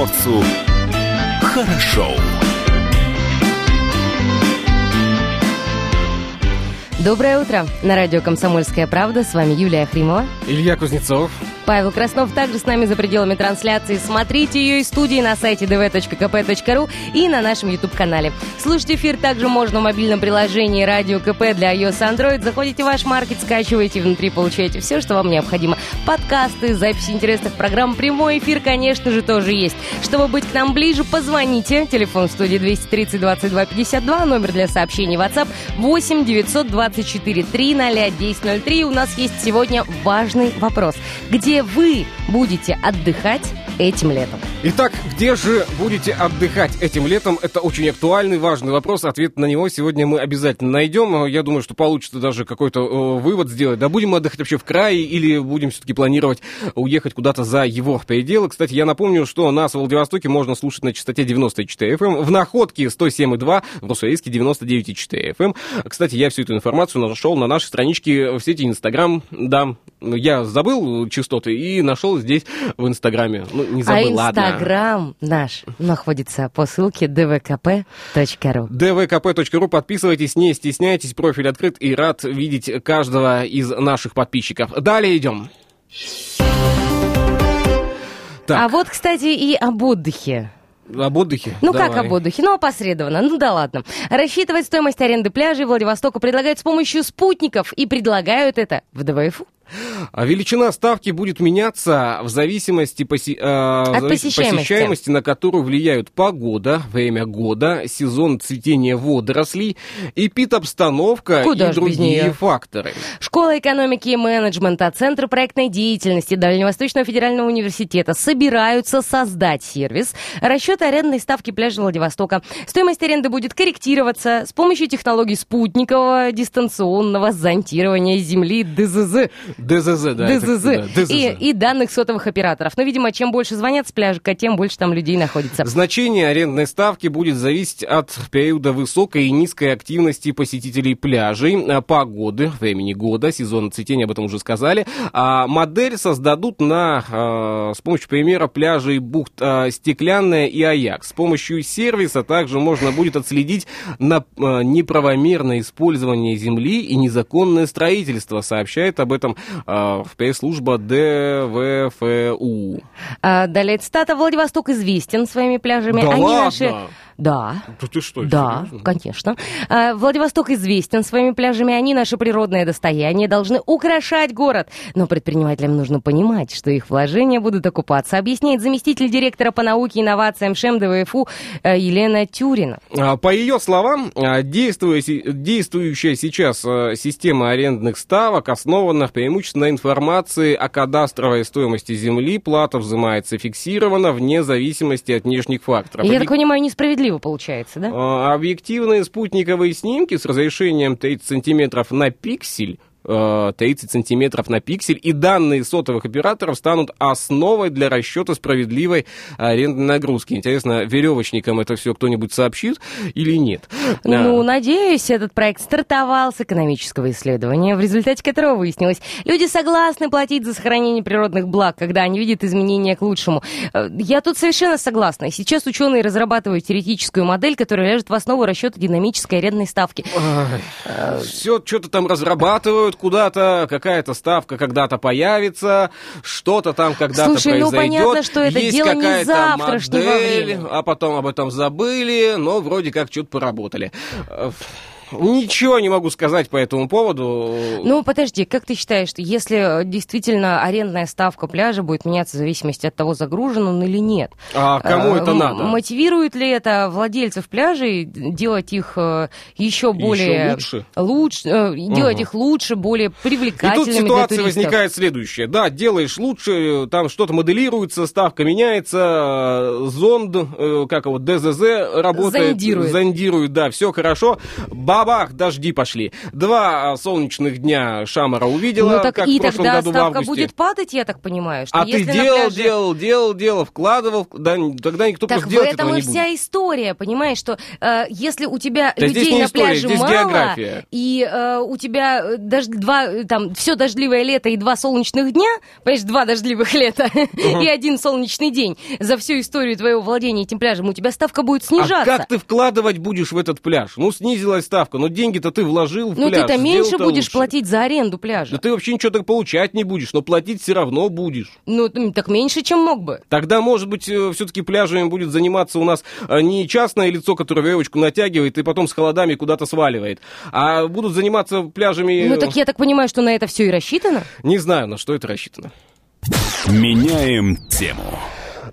приморцу хорошо. Доброе утро. На радио «Комсомольская правда» с вами Юлия Хримова. Илья Кузнецов. Павел Краснов также с нами за пределами трансляции. Смотрите ее из студии на сайте dv.kp.ru и на нашем YouTube-канале. Слушать эфир также можно в мобильном приложении «Радио КП» для iOS и Android. Заходите в ваш маркет, скачиваете, внутри получаете все, что вам необходимо. Подкасты, записи интересных программ, прямой эфир, конечно же, тоже есть. Чтобы быть к нам ближе, позвоните. Телефон в студии 230 22 52, номер для сообщений WhatsApp 8 924 300 1003. У нас есть сегодня важный вопрос. Где вы будете отдыхать этим летом? Итак, где же будете отдыхать этим летом? Это очень актуальный, важный вопрос. Ответ на него сегодня мы обязательно найдем. Я думаю, что получится даже какой-то э, вывод сделать. Да будем мы отдыхать вообще в крае или будем все-таки планировать уехать куда-то за его пределы? Кстати, я напомню, что нас в Владивостоке можно слушать на частоте 94 FM, эм, в Находке 107,2, в Руссоейске 99,4 FM. Кстати, я всю эту информацию нашел на нашей страничке в сети Инстаграм. Да, я забыл частоты и нашел здесь в Инстаграме. Ну, не забыл, а ладно. Инстаграм наш находится по ссылке dvkp.ru. dvkp.ru. Подписывайтесь, не стесняйтесь, профиль открыт и рад видеть каждого из наших подписчиков. Далее идем. Так. А вот, кстати, и об отдыхе. Об отдыхе? Ну Давай. как об отдыхе? Ну опосредованно. Ну да ладно. Рассчитывать стоимость аренды пляжей Владивостока предлагают с помощью спутников и предлагают это в ДВФУ. А величина ставки будет меняться в зависимости поси... э, От посещаемости. посещаемости, на которую влияют погода, время года, сезон цветения водорослей, эпид-обстановка и другие факторы. Школа экономики и менеджмента, Центр проектной деятельности Дальневосточного федерального университета собираются создать сервис расчета арендной ставки пляжа Владивостока. Стоимость аренды будет корректироваться с помощью технологий спутникового дистанционного зонтирования Земли ДЗЗ. ДЗЗ, да. ДЗЗ. Это, да, ДЗЗ. И, и данных сотовых операторов. Но, видимо, чем больше звонят с пляжика, тем больше там людей находится. Значение арендной ставки будет зависеть от периода высокой и низкой активности посетителей пляжей, а, погоды, времени года, сезона цветения, об этом уже сказали. А модель создадут на, а, с помощью примера пляжей бухт а, Стеклянная и Аяк. С помощью сервиса также можно будет отследить на неправомерное использование земли и незаконное строительство, сообщает об этом пресс-служба ДВФУ. А, далее цитата. Владивосток известен своими пляжами. Да Они ладно? наши да. Да ты что? Да, серьезно? конечно. А, Владивосток известен своими пляжами, они наше природное достояние, должны украшать город. Но предпринимателям нужно понимать, что их вложения будут окупаться, объясняет заместитель директора по науке и инновациям ШЕМ ДВФУ э, Елена Тюрина. А, по ее словам, а, действующая сейчас э, система арендных ставок основана преимущественно на информации о кадастровой стоимости земли, плата взимается фиксированно вне зависимости от внешних факторов. Я так понимаю, несправедливо красиво получается, да? А, объективные спутниковые снимки с разрешением 30 сантиметров на пиксель 30 э, сантиметров на пиксель, и данные сотовых операторов станут основой для расчета справедливой арендной нагрузки. Интересно, веревочникам это все кто-нибудь сообщит или нет? Ну, а. надеюсь, этот проект стартовал с экономического исследования, в результате которого выяснилось, люди согласны платить за сохранение природных благ, когда они видят изменения к лучшему. Э, я тут совершенно согласна. Сейчас ученые разрабатывают теоретическую модель, которая ляжет в основу расчета динамической арендной ставки. Ой, все что-то там разрабатывают, планируют куда-то, какая-то ставка когда-то появится, что-то там когда-то Слушай, произойдет. ну понятно, что это Есть дело не завтрашнего модель, времени. а потом об этом забыли, но вроде как что-то поработали. Ничего не могу сказать по этому поводу. Ну, подожди, как ты считаешь, если действительно арендная ставка пляжа будет меняться в зависимости от того, загружен он или нет? А кому это надо? Мотивирует ли это владельцев пляжей делать их э, еще более... Еще лучше? Лучше, э, делать угу. их лучше, более привлекательными И тут ситуация возникает следующая. Да, делаешь лучше, там что-то моделируется, ставка меняется, зонд, как его, ДЗЗ работает. Зондирует. Зондирует, да, все хорошо. Ба бабах, дожди пошли. Два а, солнечных дня Шамара увидела, ну так как и в прошлом тогда году в ставка августе. будет падать, я так понимаю. Что А ты делал, пляже- делал, делал, делал, вкладывал, да, тогда никто Так просто в делать этом этого и не будет. вся история, понимаешь, что э, если у тебя Да людей на история, пляже мало, география. и э, у тебя э, дож- два, э, там, все дождливое лето и два солнечных дня, понимаешь, два дождливых лета и один солнечный день за всю историю твоего владения этим пляжем, у тебя ставка будет А снижаться. как ты вкладывать будешь в этот пляж? Ну, снизилась ставка, но деньги-то ты вложил в ну пляж. ты-то меньше будешь лучше. платить за аренду пляжа. Да ты вообще ничего так получать не будешь, но платить все равно будешь. Ну, так меньше, чем мог бы. Тогда, может быть, все-таки пляжами будет заниматься у нас э, не частное лицо, которое веревочку натягивает и потом с холодами куда-то сваливает, а будут заниматься пляжами... Ну, так я так понимаю, что на это все и рассчитано? Не знаю, на что это рассчитано. Меняем тему.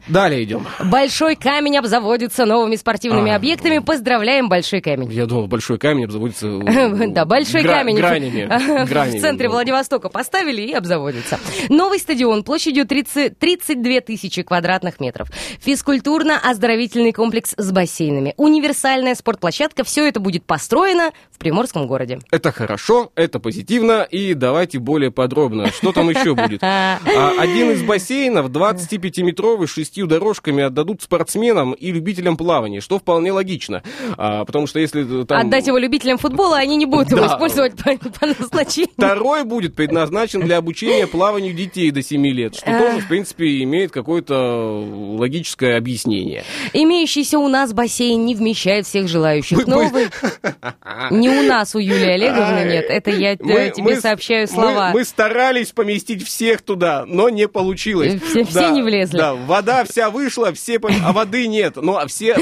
Далее идем. Большой камень обзаводится новыми спортивными А. объектами. Поздравляем, Большой камень. Я думал, большой камень обзаводится... э, Да, большой камень Гранями. в центре. Владивостока поставили и обзаводится. Новый стадион площадью 30 32 тысячи квадратных метров. Физкультурно-оздоровительный комплекс с бассейнами. Универсальная спортплощадка. Все это будет построено в Приморском городе. Это хорошо, это позитивно, и давайте более подробно. Что там еще будет? А, Один из бассейнов, 25-метровый, с шестью дорожками, отдадут спортсменам и любителям плавания, что вполне логично. А, Потому что если там... Отдать его любителям футбола, они не будут его Да. использовать по, по назначению. Второй будет предназначен для обучения плаванию детей до 7 лет, что тоже, в принципе, имеет какое-то логическое объяснение. Имеющийся у нас бассейн не вмещает всех желающих. Мы- мы- Новый... Не у нас, у Юлии Олеговны нет. Это я Мы- тебе мы- сообщаю мы- слова. Мы, старались поместить всех туда, но не получилось. Все- все не влезли. Да, вода вся вышла, все, а воды нет. Ну, а все...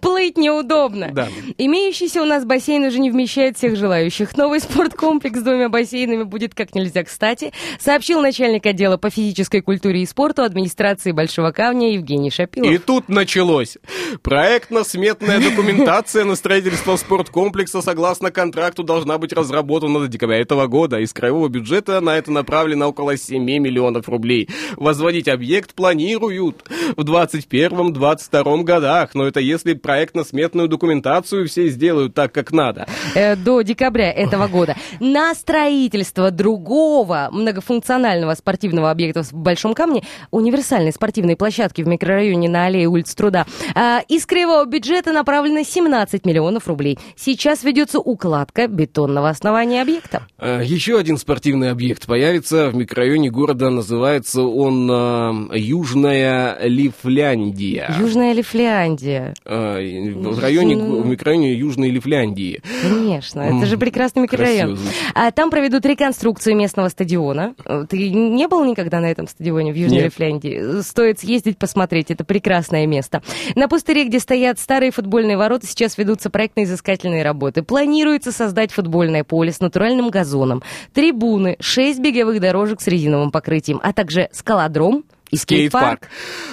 Плыть неудобно. Да. Имеющийся у нас бассейн уже не вмещает всех желающих. Новый спорткомплекс с двумя бассейнами будет как нельзя кстати, сообщил начальник отдела по физической культуре и спорту администрации Большого Камня Евгений Шапилов. И тут началось. Проектно-сметная документация на строительство спорткомплекса согласно контракту должна быть разработана до декабря этого года. Из краевого бюджета на это направлено около 7 миллионов рублей. Возводить объект планируют в 2021-2022 годах. Но это если проектно-сметную документацию все сделают так, как надо. э, до декабря этого года на строительство другого многофункционального спортивного объекта в Большом Камне, универсальной спортивной площадки в микрорайоне на аллее улиц Труда, а, из краевого бюджета направлено 17 миллионов рублей. Сейчас ведется укладка бетонного основания объекта. Э, Еще один спортивный объект появится в микрорайоне города. Называется он э, Южная Лифляндия. Южная Лифляндия. Э, В районе, Ну. в микрорайоне Южной Лифляндии. Конечно, это же прекрасный микрорайон. А там проведут реконструкцию местного стадиона. Э, Ты не был никогда на этом стадионе в Южной Нет. Лифляндии? Стоит съездить посмотреть, это прекрасное место. На пустыре, где стоят старые футбольные ворота, сейчас ведутся проектно-изыскательные работы. Планируется создать футбольное поле с натуральным газоном, трибуны, шесть беговых дорожек с резиновым покрытием, а также скалодром и скейт-парк.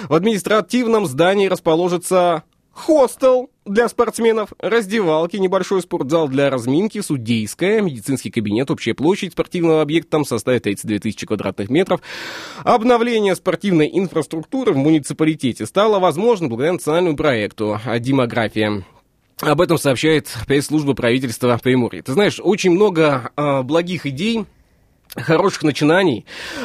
В административном здании расположится хостел для спортсменов, раздевалки, небольшой спортзал для разминки, судейская, медицинский кабинет, общая площадь спортивного объекта там составит 32 тысячи квадратных метров. Обновление спортивной инфраструктуры в муниципалитете стало возможно благодаря национальному проекту «Демография». Об этом сообщает пресс-служба правительства Приморья. Ты знаешь, очень много э, благих идей, хороших начинаний.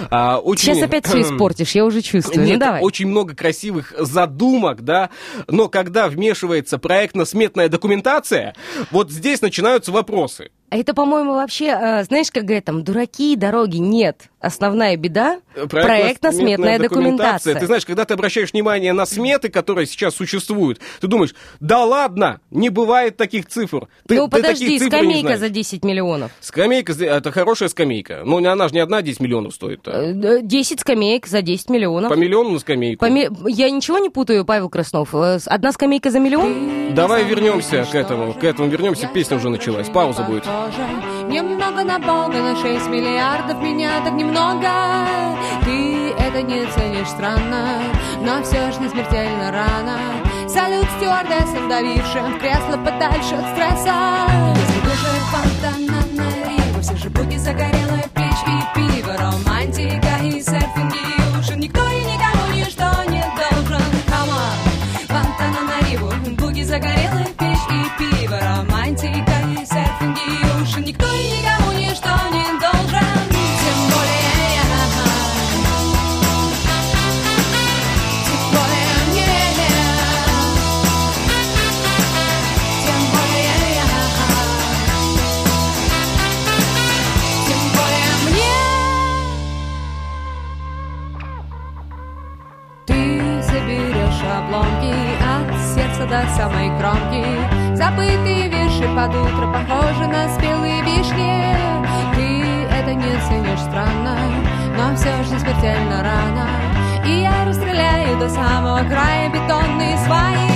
а, очень... Сейчас опять все испортишь, я уже чувствую. Нет, ну давай. очень много красивых задумок, да, но когда вмешивается проектно-сметная документация, вот здесь начинаются вопросы. А это, по-моему, вообще, э, знаешь, как говорят, там, дураки, дороги нет. Основная беда – проектно-сметная документация. Ты знаешь, когда ты обращаешь внимание на сметы, которые сейчас существуют, ты думаешь, да ладно, не бывает таких цифр. Ты, ну, ты подожди, скамейка за 10 миллионов. Скамейка, это хорошая скамейка. Ну, она же не одна 10 миллионов стоит. Э, э, 10 скамеек за 10 миллионов. По миллиону на скамейку. По ми- Я ничего не путаю, Павел Краснов. Э, Одна скамейка за миллион? Давай вернемся к этому, к этому вернемся, песня уже началась, пауза будет. Немного на на 6 миллиардов меня так немного. Ты это не ценишь странно, но все ж не смертельно рано. Салют стюардессам, давившим кресло подальше от стресса. Если душе фонтана налево, все же будни загорелая печь и пиво, романтика под утро Похожи на спелые вишни. Ты это не ценишь странно Но все же смертельно рано. И я расстреляю до самого края Бетонные сваи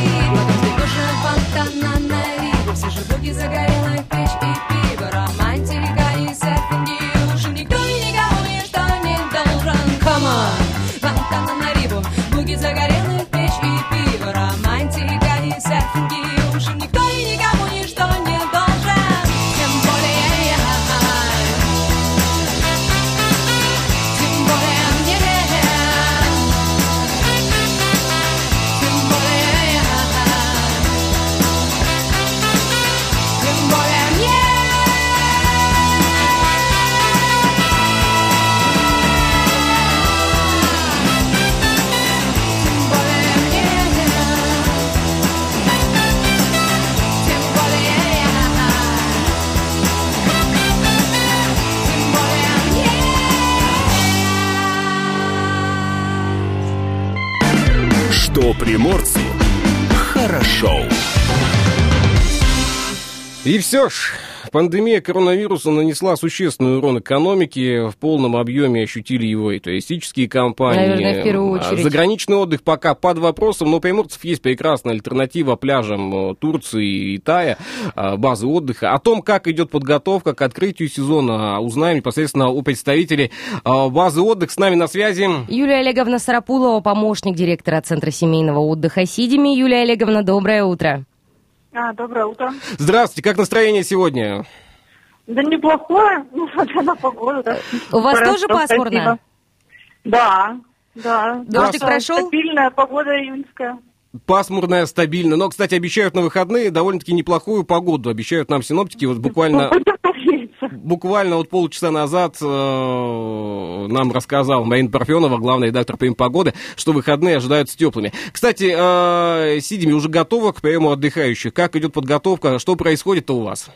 И все ж, пандемия коронавируса нанесла существенный урон экономике. В полном объеме ощутили его и туристические компании. Наверное, в первую А очередь. Заграничный отдых пока под вопросом, но у приморцев есть прекрасная альтернатива пляжам э, Турции и Тая, э, базы отдыха. О том, как идет подготовка к открытию сезона, узнаем непосредственно у представителей э, базы отдых. С нами на связи. Юлия Олеговна Сарапулова, помощник директора Центра семейного отдыха «Сидими». Юлия Олеговна, доброе утро. А, доброе утро. Здравствуйте, как настроение сегодня? Да неплохое, несмотря на погоду. да. У вас Хорошо, тоже пасмурно? спасибо. Да, да. Дождик Да, прошел? Стабильная погода июньская. Пасмурная, стабильно. Но, кстати, обещают на выходные довольно-таки неплохую погоду. Обещают нам синоптики. Вот буквально, Будем надеяться. буквально вот полчаса назад э, нам рассказал Марина Парфенова, главный редактор ПМ Погоды, что выходные ожидаются теплыми. Кстати, э, Сидими уже готова к приему отдыхающих. Как идет подготовка? Что происходит-то у вас?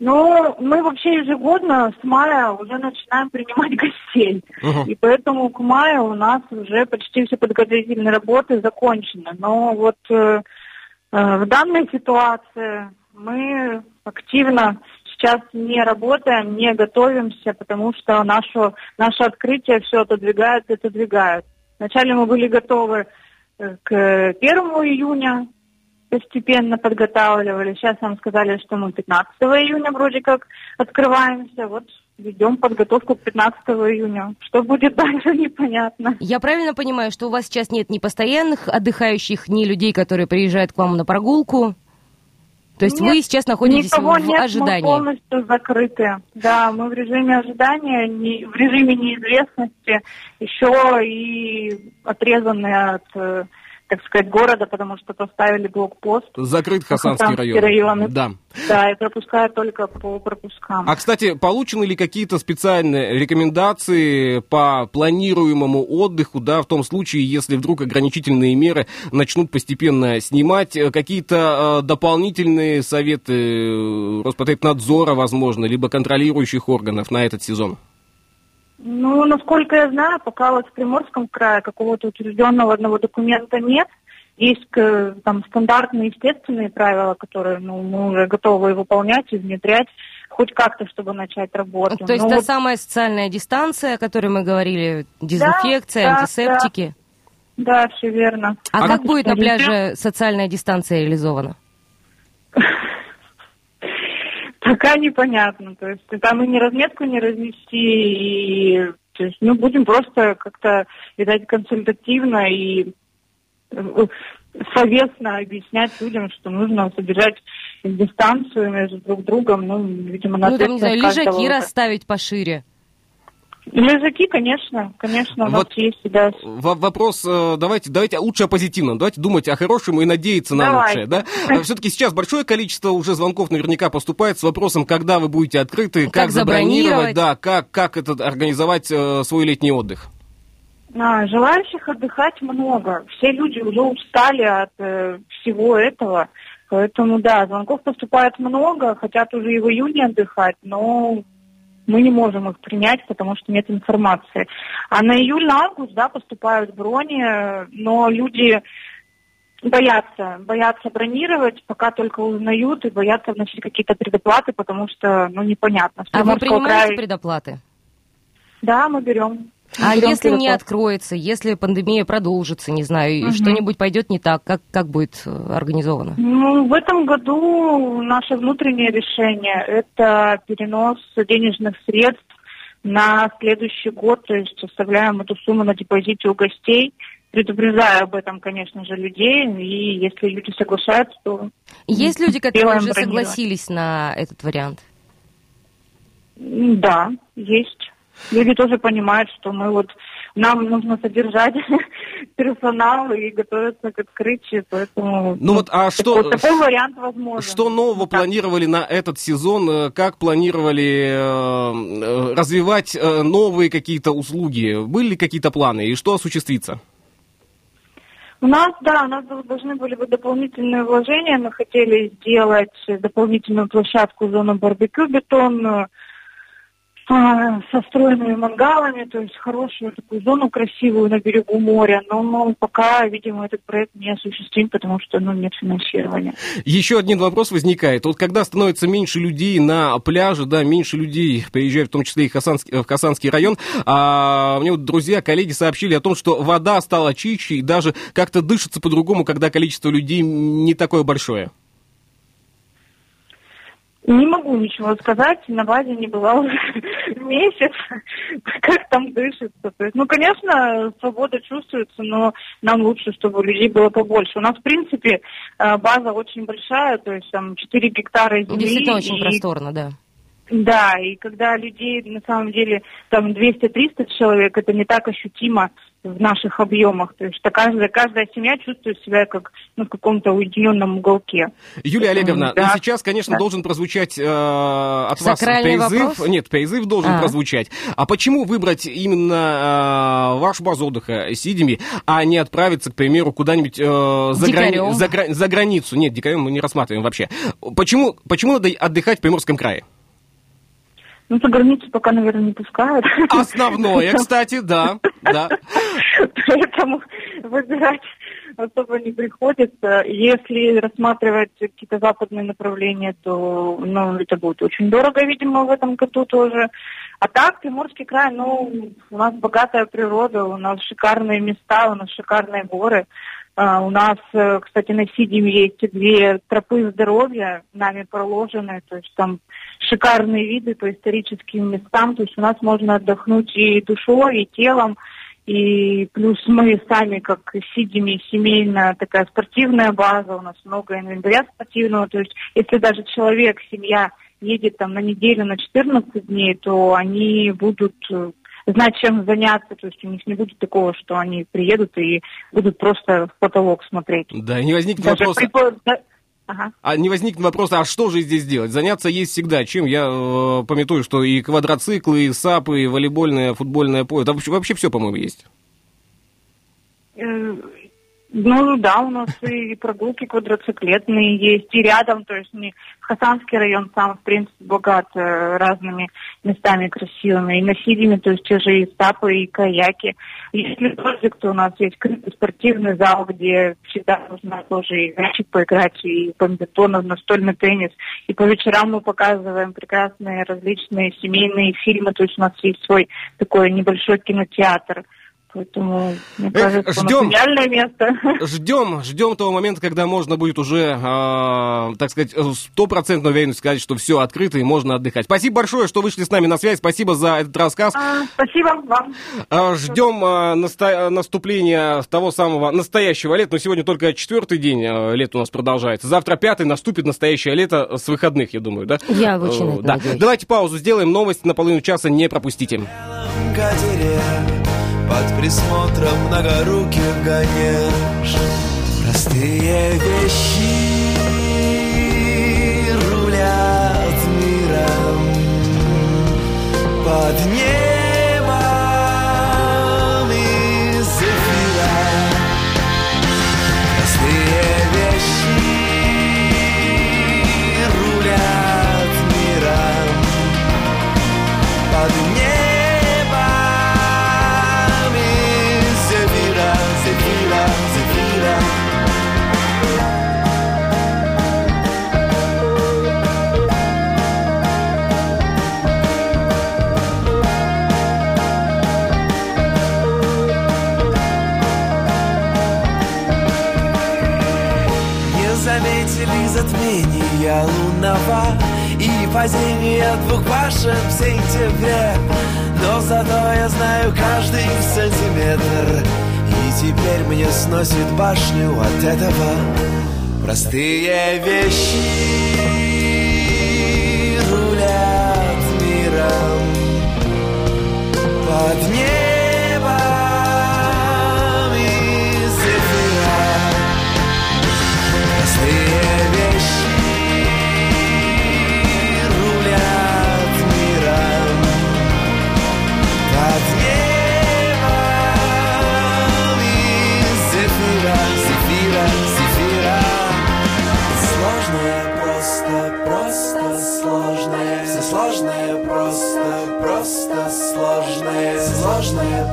Ну, мы вообще ежегодно с мая уже начинаем принимать гостей. Мгм. И поэтому к маю у нас уже почти все подготовительные работы закончены. Но вот э, э, в данной ситуации мы активно сейчас не работаем, не готовимся, потому что наше, наше открытие все отодвигают и отодвигают. Вначале мы были готовы э, к 1 июня, постепенно подготавливали. Сейчас нам сказали, что мы 15 июня вроде как открываемся. Вот ведем подготовку к 15 июня. Что будет дальше, непонятно. Я правильно понимаю, что у вас сейчас нет ни постоянных отдыхающих, ни людей, которые приезжают к вам на прогулку? То есть вы Нет, сейчас находитесь Никого в нет, мы ожидании? полностью закрыты. Да, мы в режиме ожидания, не- в режиме неизвестности, еще и отрезаны от, э, так сказать, города, потому что поставили блокпост. Закрыт Хасанский Хасанский район. район. Да. Да, и пропускают только по пропускам. А, кстати, получены ли какие-то специальные рекомендации по планируемому отдыху, да, в том случае, если вдруг ограничительные меры начнут постепенно снимать, Э, какие-то э, дополнительные советы э, Роспотребнадзора, возможно, либо контролирующих органов на этот сезон? Ну, насколько я знаю, пока вот в Приморском крае какого-то утвержденного одного документа нет. Есть э, там стандартные естественные правила, которые ну, мы уже готовы выполнять и внедрять хоть как-то, чтобы начать работу. То есть Ну, та вот, самая социальная дистанция, о которой мы говорили, дезинфекция, да, антисептики. Да, все верно. А, А как- будет на пляже социальная дистанция реализована? Пока непонятно. То есть там и не разметку не разнести, и то есть, ну, будем просто как-то, видать, консультативно и э, словесно объяснять людям, что нужно содержать дистанцию между друг другом, ну, видимо, на Ну, там, не знаю, ответственность каждого лежаки расставить пошире. Лежаки, конечно, конечно, у нас Вот есть, да. Вопрос, э, давайте, давайте лучше о позитивном, давайте думать о хорошем и надеяться на Давайте. лучшее, да? Все-таки сейчас большое количество уже звонков наверняка поступает с вопросом, когда вы будете открыты, как, Как забронировать, забронировать. да, как, как это организовать э, свой летний отдых. А, желающих отдыхать много. Все люди уже устали от э, всего этого. Поэтому, да, звонков поступает много, хотят уже и в июне отдыхать, но мы не можем их принять, потому что нет информации. А на июль, на август, да, поступают брони, но люди боятся, боятся бронировать, пока только узнают и боятся вносить какие-то предоплаты, потому что, ну, непонятно. А вы принимаете края- предоплаты? Да, мы берем. А если не откроется, если пандемия продолжится, не знаю, и Мгм. что-нибудь пойдет не так, как, как будет э, организовано? Ну, в этом году наше внутреннее решение – это перенос денежных средств на следующий год, то есть оставляем эту сумму на депозите у гостей, предупреждаю об этом, конечно же, людей, и если люди соглашаются, то Есть люди, которые уже согласились на этот вариант? да, есть. Люди тоже понимают, что мы вот нам нужно содержать персонал и готовиться к открытию, поэтому Ну вот, а что- такой, такой вариант возможен. Что нового Так. планировали на этот сезон? Э, Как планировали э, э, развивать э, новые какие-то услуги? Были ли какие-то планы? И что осуществится? У нас, да, у нас должны были быть дополнительные вложения. Мы хотели сделать дополнительную площадку, зону барбекю бетонную, со встроенными мангалами, то есть хорошую такую зону красивую на берегу моря. Но ну, пока, видимо, этот проект не осуществим, потому что ну, нет финансирования. Еще один вопрос возникает. Вот когда становится меньше людей на пляже, да, меньше людей приезжают, в том числе и Хасанский- в Хасанский район, а мне вот друзья, коллеги сообщили о том, что вода стала чище и даже как-то дышится по-другому, когда количество людей не такое большое. Не могу ничего сказать, на базе не была уже месяц, как там дышится. То есть, ну, конечно, свобода чувствуется, но нам лучше, чтобы людей было побольше. У нас, в принципе, э, база очень большая, то есть там 4 гектара земли. Действительно очень и- просторно, да. Да, и когда людей на самом деле там 200-300 человек, это не так ощутимо в наших объемах. То есть что каждая, каждая семья чувствует себя как ну, в каком-то уединенном уголке. Юлия Олеговна, Да. ну сейчас, конечно, Да. должен прозвучать э, от вас Сакральный призыв. вопрос? Нет, призыв должен А. прозвучать. А почему выбрать именно э, ваш базу отдыха Сидими, а не отправиться, к примеру, куда-нибудь э, за, Дикарем? за гра- за границу? Нет, дикарем мы не рассматриваем вообще. Почему, почему надо отдыхать в Приморском крае? Ну, за границу пока, наверное, не пускают. Основное, кстати, да, да. Поэтому выбирать особо не приходится. Если рассматривать какие-то западные направления, то ну, это будет очень дорого, видимо, в этом году тоже. А так, Приморский край, ну, у нас богатая природа, у нас шикарные места, у нас шикарные горы. А, У нас, э, кстати, на Сидиме есть две тропы здоровья, нами проложены, то есть там шикарные виды по историческим местам, то есть у нас можно отдохнуть и душой, и телом, и плюс мы сами, как Сидими, семейная такая спортивная база, у нас много инвентаря спортивного, то есть если даже человек, семья едет там на неделю, на 14 дней, то они будут э, знать, чем заняться, то есть у них не будет такого, что они приедут и будут просто в потолок смотреть. Да, и не возникнет Даже вопроса, при- Ага. а не возникнет вопроса, а что же здесь делать? Заняться есть всегда. Чем я э, пометую, что и квадроциклы, и сапы, и волейбольное, футбольное поле. Там вообще, вообще все, по-моему, есть. Ну да, у нас и прогулки квадроциклетные есть, и рядом, то есть не Хасанский район сам, в принципе, богат э, разными местами красивыми, и на Сидиме, то есть те же и стапы, и каяки. Если дождик, то у нас есть крытый спортивный зал, где всегда можно тоже и мячик поиграть, и бомбетонов, настольный теннис. И по вечерам мы показываем прекрасные различные семейные фильмы, то есть у нас есть свой такой небольшой кинотеатр. Поэтому, мне Эх, кажется, ждем. идеальное место. Ждем, ждем того момента, когда можно будет уже, э, так сказать, стопроцентно уверенность сказать, что все открыто и можно отдыхать. Спасибо большое, что вышли с нами на связь. Спасибо за этот рассказ. А, Спасибо вам. Э, Ждем э, наста- наступления того самого настоящего лета. Но сегодня только четвертый день э, лета у нас продолжается. Завтра пятый наступит настоящее лето с выходных, я думаю, да? Я очень Э, да. надеюсь. Давайте паузу сделаем. Новость на половину часа не пропустите. катере Под присмотром многоруких гонеж. Простые вещи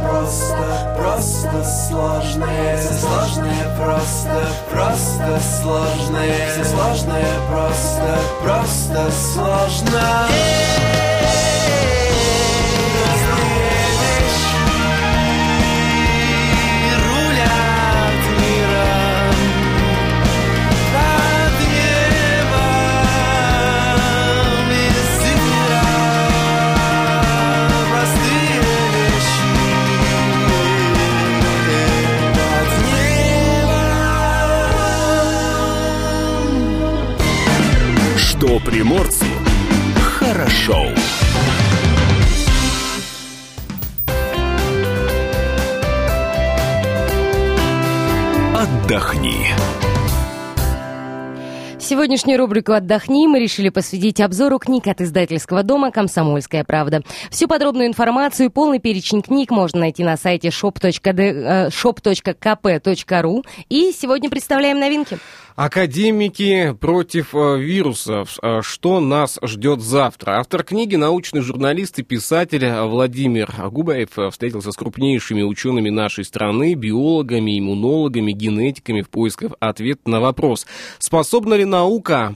просто, просто сложное. Все сложное просто, просто сложное. Все сложное просто, просто сложное приморцу хорошо. Отдохни. Сегодняшнюю рубрику «Отдохни» мы решили посвятить обзору книг от издательского дома «Комсомольская правда». Всю подробную информацию и полный перечень книг можно найти на сайте shop.kp.ru. И сегодня представляем новинки. Академики против э, вирусов. Э, Что нас ждет завтра? Автор книги, научный журналист и писатель Владимир Губаев э, встретился с крупнейшими учеными нашей страны, биологами, иммунологами, генетиками в поисках ответа на вопрос, способна ли наука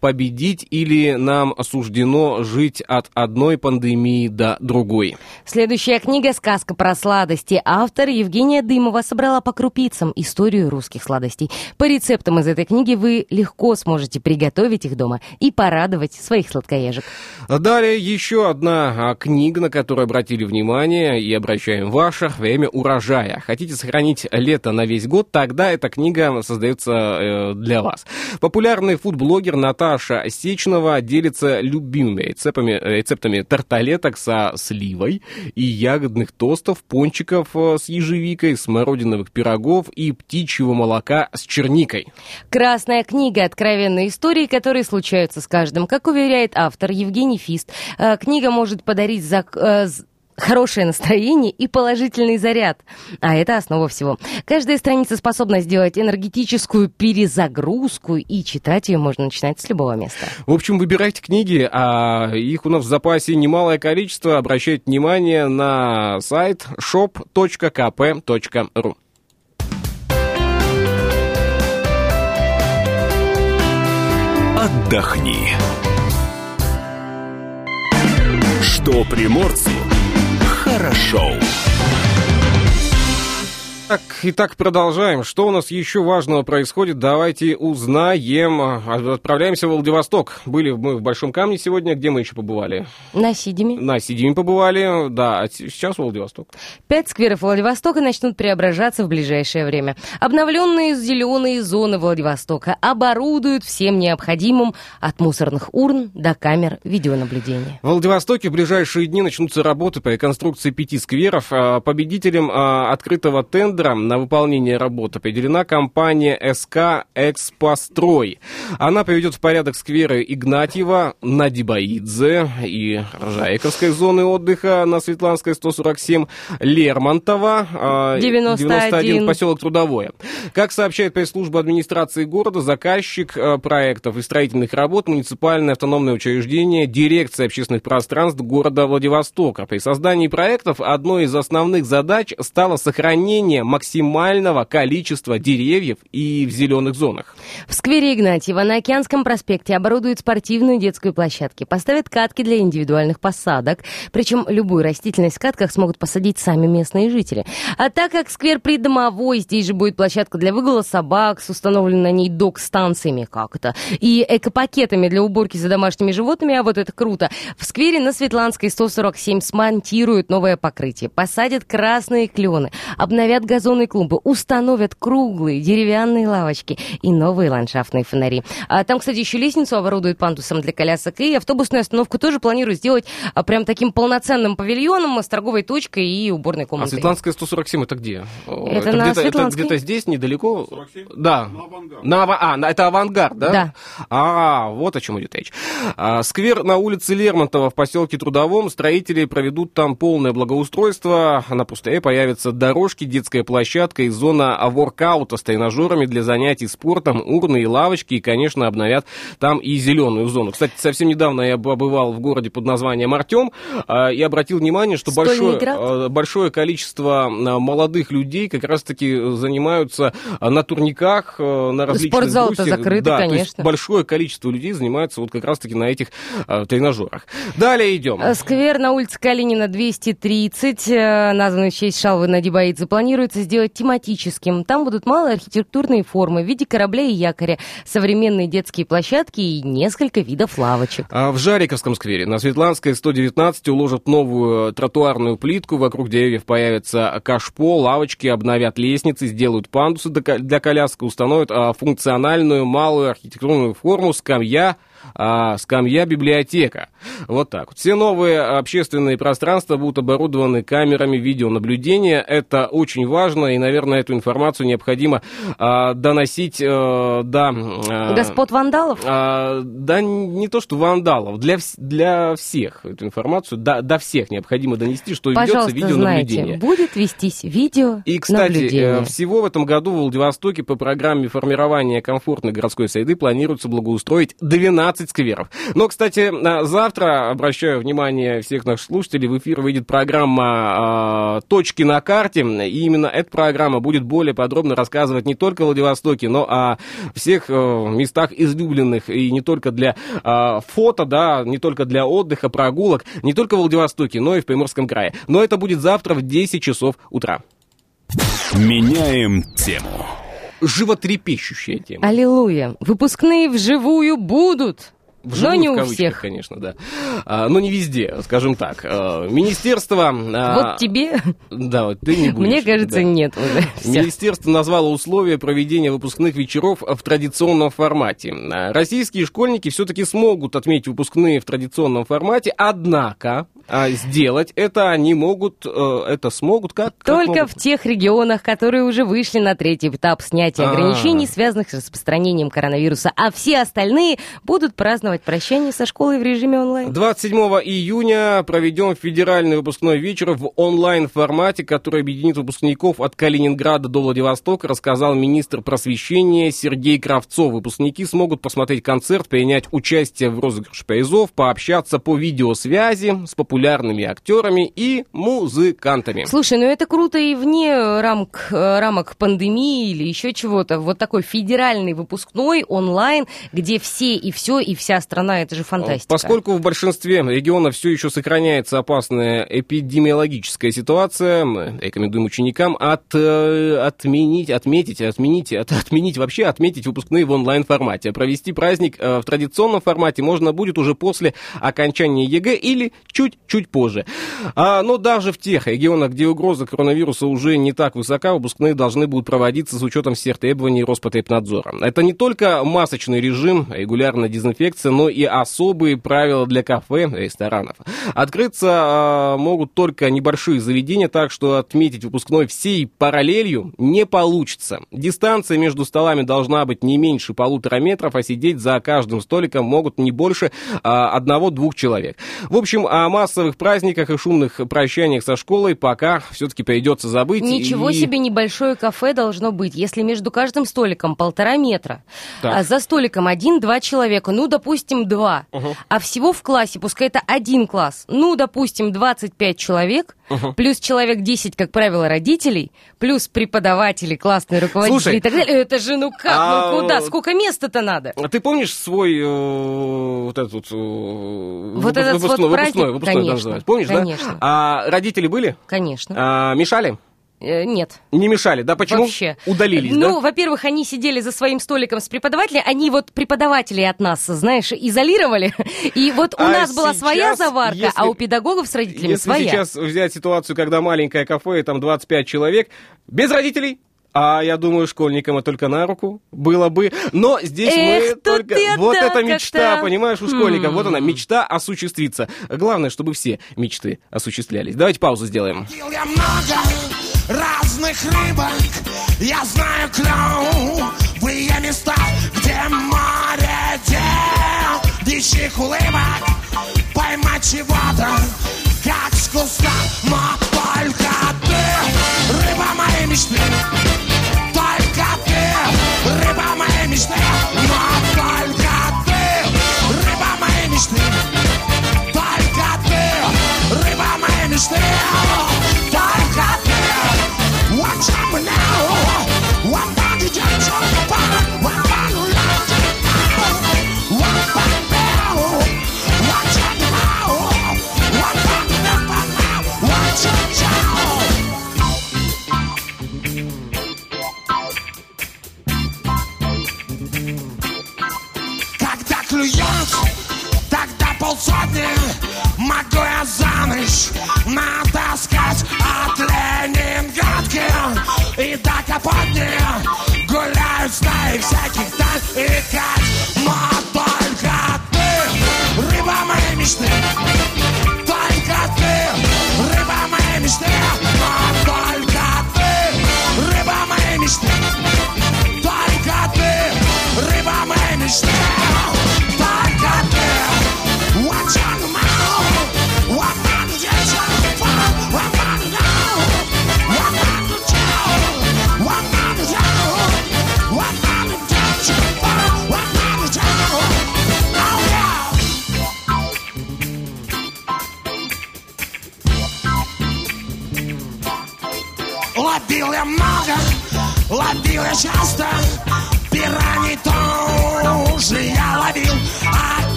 победить или нам суждено жить от одной пандемии до другой? Следующая книга «Сказка про сладости». Автор Евгения Дымова собрала по крупицам историю русских сладостей. По рецептам из этой книги вы легко сможете приготовить их дома и порадовать своих сладкоежек. Далее еще одна а, книга, на которую обратили внимание и обращаем ваше время урожая. Хотите сохранить лето на весь год, тогда эта книга создается э, для вас. Популярный фудблогер Наташа Сечнова делится любимыми рецептами, рецептами тарталеток со сливой и ягодных тостов, пончиков э, с ежевикой, смородиновых пирогов и птичьего молока с черникой. Красная книга «Откровенные истории», которые случаются с каждым. Как уверяет автор Евгений Фист, э, книга может подарить за э, хорошее настроение и положительный заряд. А это основа всего. Каждая страница способна сделать энергетическую перезагрузку, и читать ее можно начинать с любого места. В общем, выбирайте книги, а их у нас в запасе немалое количество. Обращайте внимание на сайт shop.kp.ru. Отдохни. Что приморцу хорошо. Так, итак, продолжаем. Что у нас еще важного происходит? Давайте узнаем. А, Отправляемся в Владивосток. Были мы в Большом Камне сегодня. Где мы еще побывали? На Сидиме. На Сидиме побывали. Да, а сейчас Владивосток. Пять скверов Владивостока начнут преображаться в ближайшее время. Обновленные зеленые зоны Владивостока оборудуют всем необходимым от мусорных урн до камер видеонаблюдения. В Владивостоке в ближайшие дни начнутся работы по реконструкции пяти скверов. А, Победителем а, открытого тендера на выполнение работ определена компания СК «Экспострой». Она приведет в порядок скверы Игнатьева, Надибаидзе и Ржаиковской зоны отдыха на Светланской 147, Лермонтова, а, 91. поселок Трудовое. Как сообщает пресс-служба администрации города, заказчик э, проектов и строительных работ муниципальное автономное учреждение дирекция общественных пространств города Владивостока. При создании проектов одной из основных задач стало сохранение максимального количества деревьев и в зеленых зонах. В сквере Игнатьева на Океанском проспекте оборудуют спортивную детскую площадку, поставят катки для индивидуальных посадок, причем любую растительность в катках смогут посадить сами местные жители. А так как сквер придомовой, здесь же будет площадка для выгула собак с установленными на ней док-станциями, как это, и экопакетами для уборки за домашними животными, а вот это круто. В сквере на Светланской 147 смонтируют новое покрытие, посадят красные клены, обновят газонные клумбы, установят круглые деревянные лавочки и новые ландшафтные фонари. А там, кстати, еще лестницу оборудуют пандусом для колясок, и автобусную остановку тоже планируют сделать а, прям таким полноценным павильоном с торговой точкой и уборной А комнатой. Светланская 147 это где? Это на где-то, это Светланской. где-то здесь, недалеко? Да. На ава- а, на- это авангард, да? Да. А, вот о чем идет речь. А, сквер на улице Лермонтова в поселке Трудовом. Строители проведут там полное благоустройство. На пустыре появятся дорожки, детская площадка и зона воркаута с тренажерами для занятий спортом, урны и лавочки. И, конечно, обновят там и зеленую зону. Кстати, совсем недавно я побывал в городе под названием Артем а, и обратил внимание, что большое, а, большое количество а, молодых людей как раз-таки занимаются на турниках, на различных Спортзал-то закрыт, да, то есть конечно. большое количество людей занимаются вот как раз-таки на этих тренажерах. Далее идем. Сквер на улице Калинина 230, э, названный в честь Шалвы Надибаидзе, планируется сделать тематическим. Там будут малые архитектурные формы в виде кораблей и якоря, современные детские площадки и несколько видов лавочек. А В Жариковском сквере на Светланской 119 уложат новую тротуарную плитку, вокруг деревьев появится кашпо, лавочки, обновят лестницы, сделают пандусы для коляски, установят а, функциональную малую архитектурную форму скамья, а, скамья-библиотека. Вот так. Все новые общественные пространства будут оборудованы камерами видеонаблюдения. Это очень важно, и, наверное, эту информацию необходимо а, доносить э, до... а, Господ вандалов? а, да не то, что вандалов, для, для всех эту информацию, до, до всех необходимо донести, что ведется Пожалуйста, видеонаблюдение. знаете, будет вестись видео И, кстати, наблюдение. э, всего в этом году в Владивостоке по программе формирования комфортной городской среды планируется благоустроить 12 скверов. Но, кстати, а, завтра, обращаю внимание всех наших слушателей, в эфир выйдет программа а, «Точки на карте», и именно эта программа будет более подробно рассказывать не только о Владивостоке, но о всех э, местах излюбленных, и не только для а, фото, да, не только для отдыха, прогулок, не только в Владивостоке, но и в Приморском крае. Но это будет завтра в 10 часов утра. Меняем тему. Животрепещущая тема. Аллилуйя. Выпускные вживую будут. Вживую, но не у кавычках, всех. конечно, да. А, но не везде, скажем так. А, Министерство... а, Вот тебе, Да, вот ты не будешь. мне кажется, да. нет уже. Министерство назвало условия проведения выпускных вечеров в традиционном формате. А, Российские школьники все-таки смогут отметить выпускные в традиционном формате, однако а, сделать это они могут, э, это смогут как? Как Только могут? в тех регионах, которые уже вышли на третий этап снятия А. ограничений, связанных с распространением коронавируса, а все остальные будут праздновать прощание со школой в режиме онлайн. 27 июня проведем федеральный выпускной вечер в онлайн-формате, который объединит выпускников от Калининграда до Владивостока, рассказал министр просвещения Сергей Кравцов. Выпускники смогут посмотреть концерт, принять участие в розыгрыше призов, пообщаться по видеосвязи с популярными актерами и музыкантами. Слушай, ну это круто и вне рамок, э, рамок пандемии или еще чего-то. Вот такой федеральный выпускной онлайн, где все и все, и вся страна, это же фантастика. Поскольку в большинстве регионов все еще сохраняется опасная эпидемиологическая ситуация, мы рекомендуем ученикам от, э, отменить, отметить, отменить, от- отменить вообще, отметить выпускные в онлайн-формате. Провести праздник э, в традиционном формате можно будет уже после окончания ЕГЭ или чуть-чуть позже. А, но даже в тех регионах, где угроза коронавируса уже не так высока, выпускные должны будут проводиться с учетом всех требований Роспотребнадзора. Это не только масочный режим, регулярная дезинфекция, но и особые правила для кафе, ресторанов. Открыться э, могут только небольшие заведения, так что отметить выпускной всей параллелью не получится. Дистанция между столами должна быть не меньше полутора метров, а сидеть за каждым столиком могут не больше а, одного-двух человек. В общем, а массовые массовых праздниках и шумных прощаниях со школой пока все-таки придется забыть. Ничего и- себе небольшое кафе должно быть, если между каждым столиком полтора метра. Так. А за столиком один-два человека, ну, допустим, два. А всего в классе, пускай это один класс, ну, допустим, 25 человек, плюс человек 10, как правило, родителей, плюс преподаватели, классные руководители Слушай, и так далее. Это же, ну как, а, ну куда, сколько места-то надо? А Ты помнишь свой э, вот этот э, выпуск- этот вот праздник? выпускной, выпускной, называется. Помнишь, конечно. да? А родители были? Конечно. А, мешали? Э, нет. Не мешали, да? Почему? Вообще. Удалились, Ну, да? во-первых, они сидели за своим столиком с преподавателем, они вот преподавателей от нас, знаешь, изолировали. И вот у А нас была своя заварка, если- а у педагогов с родителями Если своя. сейчас взять ситуацию, когда маленькое кафе, там 25 человек, без родителей, а я думаю, школьникам это только на руку было бы. Но здесь Эх, мы только... я Вот так эта мечта, понимаешь, у школьников. Вот она, М. мечта осуществится. Главное, чтобы все мечты осуществлялись. Давайте паузу сделаем. Я много разных рыбок Я знаю клевые места Где море Дичьих улыбок Поймать чего-то Как с куста Но только ты Рыба моей мечты Только ты Рыба моей мечты Но только ты Рыба моей мечты только ты, рыба моей мечты, только ты. Watch out now, one body jumps on the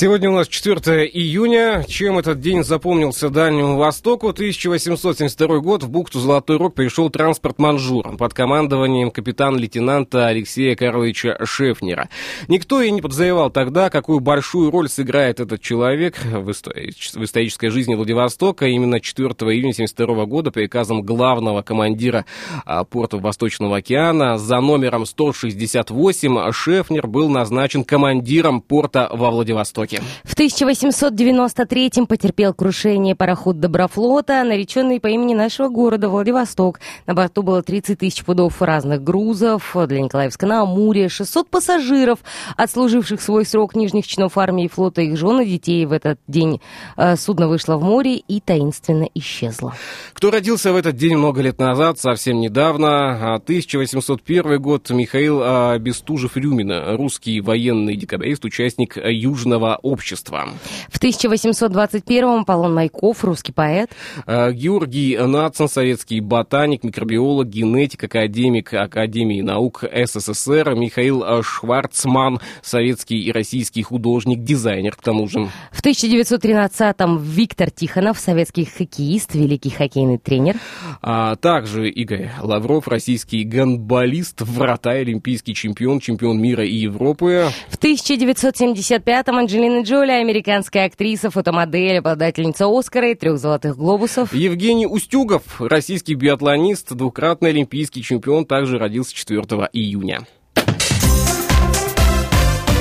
Сегодня у нас 4 июня. Чем этот день запомнился Дальнему Востоку? 1872 год в бухту Золотой Рог пришел транспорт «Манжур» под командованием капитан-лейтенанта Алексея Карловича Шефнера. Никто и не подозревал тогда, какую большую роль сыграет этот человек в, истори- в исторической жизни Владивостока. Именно 4 июня 1972 года приказом главного командира а, порта Восточного океана за номером 168 Шефнер был назначен командиром порта во Владивостоке. В 1893-м потерпел крушение пароход Доброфлота, нареченный по имени нашего города Владивосток. На борту было 30 тысяч пудов разных грузов для Николаевска на Амуре, 600 пассажиров, отслуживших свой срок нижних чинов армии и флота, их жены, детей. В этот день э, судно вышло в море и таинственно исчезло. Кто родился в этот день много лет назад, совсем недавно, а, 1801 год, Михаил а, Бестужев-Рюмина, русский военный декабрист, участник а, Южного общества. В 1821-м Полон Майков, русский поэт. Э, Георгий Нацин, советский ботаник, микробиолог, генетик, академик Академии наук СССР. Михаил э, Шварцман, советский и российский художник, дизайнер к тому же. В 1913-м Виктор Тихонов, советский хоккеист, великий хоккейный тренер. А также Игорь Лавров, российский гандболист, врата, олимпийский чемпион, чемпион мира и Европы. В 1975-м Анджелина Джоли, американская актриса, фотомодель, обладательница Оскара и трех золотых глобусов. Евгений Устюгов, российский биатлонист, двукратный олимпийский чемпион, также родился 4 июня.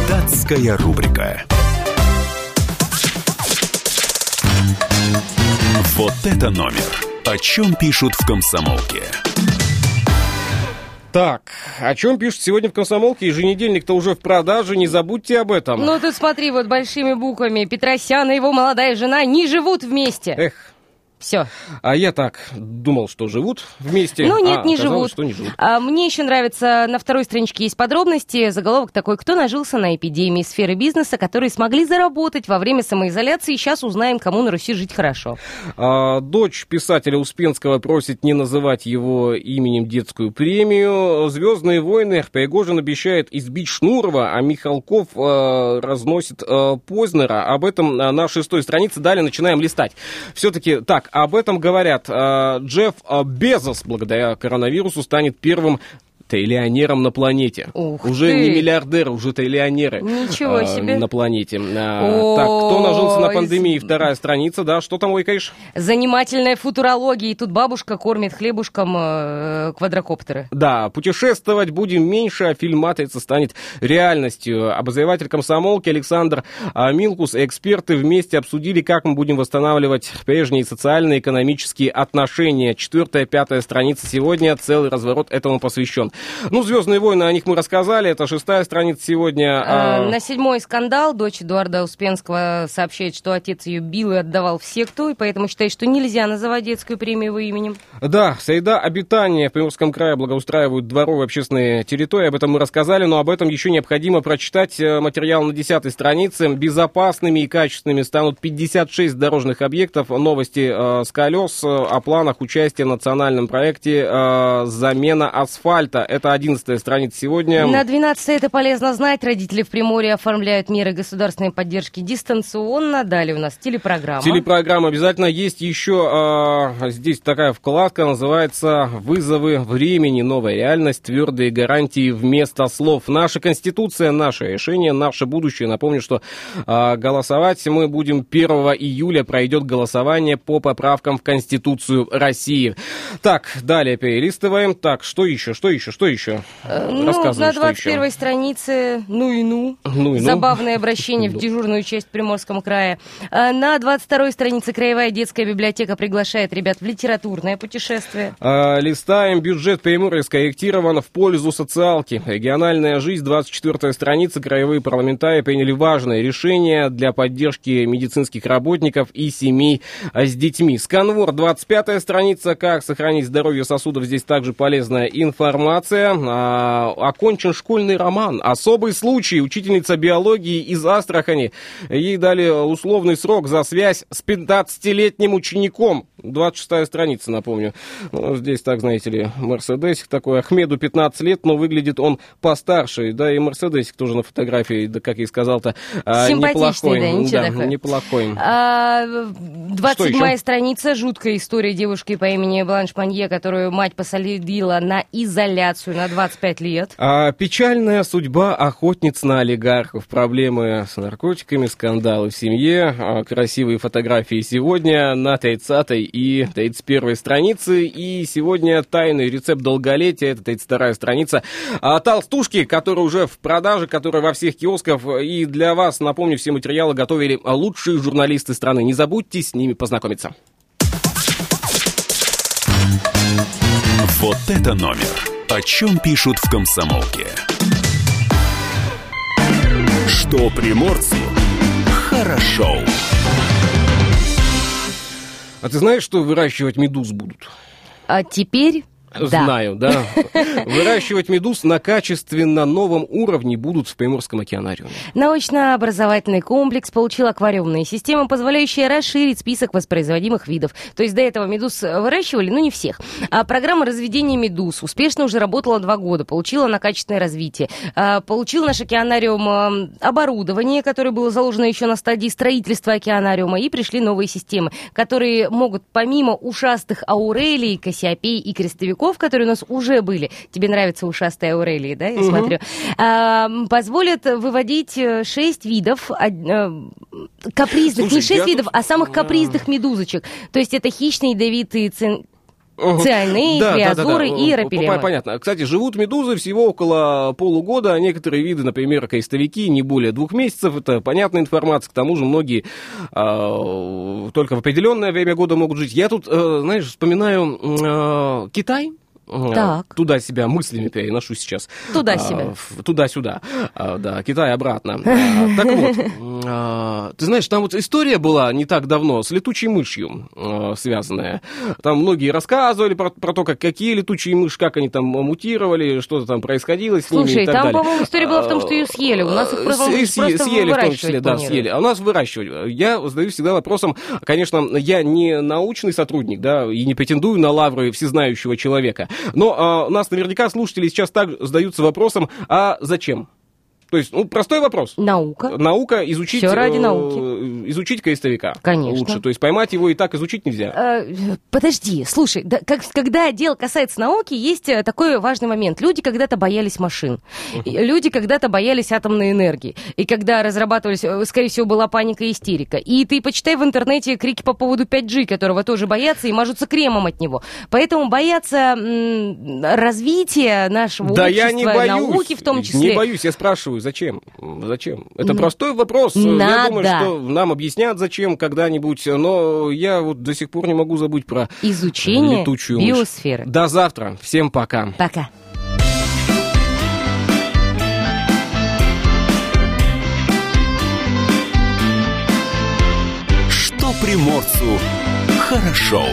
Датская рубрика. Вот это номер. О чем пишут в комсомолке? Так, о чем пишут сегодня в «Комсомолке»? Еженедельник-то уже в продаже, не забудьте об этом. Ну ты смотри, вот большими буквами. Петросян и его молодая жена не живут вместе. Эх, Все. а я так думал, что живут вместе. Ну нет, а не живут. что не живут. А, мне еще нравится, на второй страничке есть подробности. Заголовок такой, кто нажился на эпидемии сферы бизнеса, которые смогли заработать во время самоизоляции. Сейчас узнаем, кому на Руси жить хорошо. А, дочь писателя Успенского просит не называть его именем детскую премию. «Звездные войны» Пригожин обещает избить Шнурова, а Михалков э, разносит э, Познера. Об этом э, на шестой странице. Далее начинаем листать. Все-таки, так, об этом говорят. Э, Джефф э, Безос, благодаря коронавирусу, станет первым триллионером на планете. Ух уже ты. не миллиардеры, уже триллионеры. Ничего э, себе. На планете. А, так, кто нажился на пандемии? Вторая страница, да, что там, Ойкаиш? Занимательная футурология. И тут бабушка кормит хлебушком э, квадрокоптеры. Да, путешествовать будем меньше, а фильм «Матрица» станет реальностью. Обозреватель комсомолки Александр а, Милкус и эксперты вместе обсудили, как мы будем восстанавливать прежние социально-экономические отношения. Четвертая, пятая страница сегодня, целый разворот этому посвящен. Ну, «Звездные войны», о них мы рассказали, это шестая страница сегодня. а, Э, На седьмой скандал дочь Эдуарда Успенского сообщает, что отец ее бил и отдавал все кто, и поэтому считает, что нельзя называть детскую премию его именем. Да, среда обитания в Приморском крае благоустраивают дворовые общественные территории, об этом мы рассказали, но об этом еще необходимо прочитать э, материал на 10 странице. Безопасными и качественными станут 56 дорожных объектов. Новости э, с колес э, о планах участия в национальном проекте э, «Замена асфальта». Это 11 страница сегодня. На 12 это полезно знать. Родители в Приморье оформляют меры государственной поддержки дистанционно. Далее у нас телепрограмма. Телепрограмма обязательно есть еще э, здесь такая вкладка называется "Вызовы времени. Новая реальность. Твердые гарантии вместо слов". Наша конституция, наше решение, наше будущее. Напомню, что э, голосовать мы будем 1 июля. Пройдет голосование по поправкам в Конституцию России. Так, далее перелистываем. Так, что еще? Что еще? Что еще? Э, Ну, на что 21 еще. странице ну и ну. Ну и ну. Забавное обращение в Ну. дежурную часть в Приморском крае. А, На 22 странице Краевая детская библиотека приглашает ребят в литературное путешествие. А, Листаем. Бюджет Приморья скорректирован в пользу социалки. Региональная жизнь, 24 страница. Краевые парламентарии приняли важное решение для поддержки медицинских работников и семей с детьми. Сканвор, 25 страница. Как сохранить здоровье сосудов. Здесь также полезная информация. А, Окончен школьный роман. Особый случай. Учительница биологии из Астрахани. Ей дали условный срок за связь с 15-летним учеником. 26 страница, напомню. Ну, Здесь, так, знаете ли, Мерседесик такой. Ахмеду 15 лет, но выглядит он постарше. Да, и Мерседесик тоже на фотографии, да, как я и сказал-то, а, Симпатичный, неплохой. да, ничего такого. неплохой. А, Что 27 еще? страница. Жуткая история девушки по имени Бланш Манье, которую мать посадила на изоляцию на 25 лет. А, печальная судьба охотниц на олигархов. Проблемы с наркотиками, скандалы в семье. А, красивые фотографии сегодня на 30 и 31 странице. И сегодня тайный рецепт долголетия. Это 32 страница. А, толстушки, которые уже в продаже, которые во всех киосках. И для вас, напомню, все материалы готовили лучшие журналисты страны. Не забудьте с ними познакомиться. Вот это номер. О чем пишут в комсомолке? Что приморцу хорошо. А ты знаешь, что выращивать медуз будут? А теперь. Знаю, да. Выращивать медуз на качественно новом уровне будут в Приморском океанариуме. Научно-образовательный комплекс получил аквариумные системы, позволяющие расширить список воспроизводимых видов. То есть до этого медуз выращивали, ну не всех. А программа разведения медуз успешно уже работала два года, получила на качественное развитие. А, Получил наш океанариум а, оборудование, которое было заложено еще на стадии строительства океанариума, и пришли новые системы, которые могут помимо ушастых аурелий, кассиопей и крестовиков, которые у нас уже были, тебе нравятся ушастые аурелии, да, я смотрю, а, позволят выводить э, шесть видов а, э, капризных, не Слушай, я шесть видов, тут- а самых капризных медузочек. То есть это хищные ядовитые цин- цианые, Да, да, да, да. и рапилемы. Понятно. Кстати, живут медузы всего около полугода, а некоторые виды, например, крестовики, не более двух месяцев. Это понятная информация. К тому же многие а, только в определенное время года могут жить. Я тут, э, знаешь, вспоминаю э, Китай. Э, Так. Туда себя мыслями переношу сейчас. Туда А, себя. Туда-сюда. А, Да, Китай обратно. А, Так вот, а, ты знаешь, там вот история была не так давно с летучей мышью а, связанная. Там многие рассказывали про, про то, как, какие летучие мыши, как они там мутировали, что-то там происходило с ними Слушай, и так там, далее. по-моему, история была в том, что ее съели. У нас их Э, просто съели, в том числе, да, съели. А у нас выращивать. Я задаю всегда вопросом, конечно, я не научный сотрудник, да, и не претендую на лавры всезнающего человека, но а, у нас наверняка слушатели сейчас так задаются вопросом, а зачем? То есть, ну, простой вопрос. Наука. Наука изучить... Всё ради э, науки. Изучить крестовика. Конечно. Лучше. То есть поймать его и так изучить нельзя. Э, Подожди, слушай, да, как, когда дело касается науки, есть э, такой важный момент. Люди когда-то боялись машин, И люди когда-то боялись атомной энергии. И когда разрабатывались, скорее всего, была паника и истерика. И ты почитай в интернете крики по поводу 5G, которого тоже боятся и мажутся кремом от него. Поэтому боятся развития нашего Да общества, я не боюсь. науки в том числе. Не боюсь, я спрашиваю, зачем? Зачем? Это простой вопрос. Я надо. думаю, что нам объяснят, зачем когда-нибудь, но я вот до сих пор не могу забыть про Изучение летучую мышь. биосферы. До завтра. Всем пока. Пока. Что приморцу хорошо.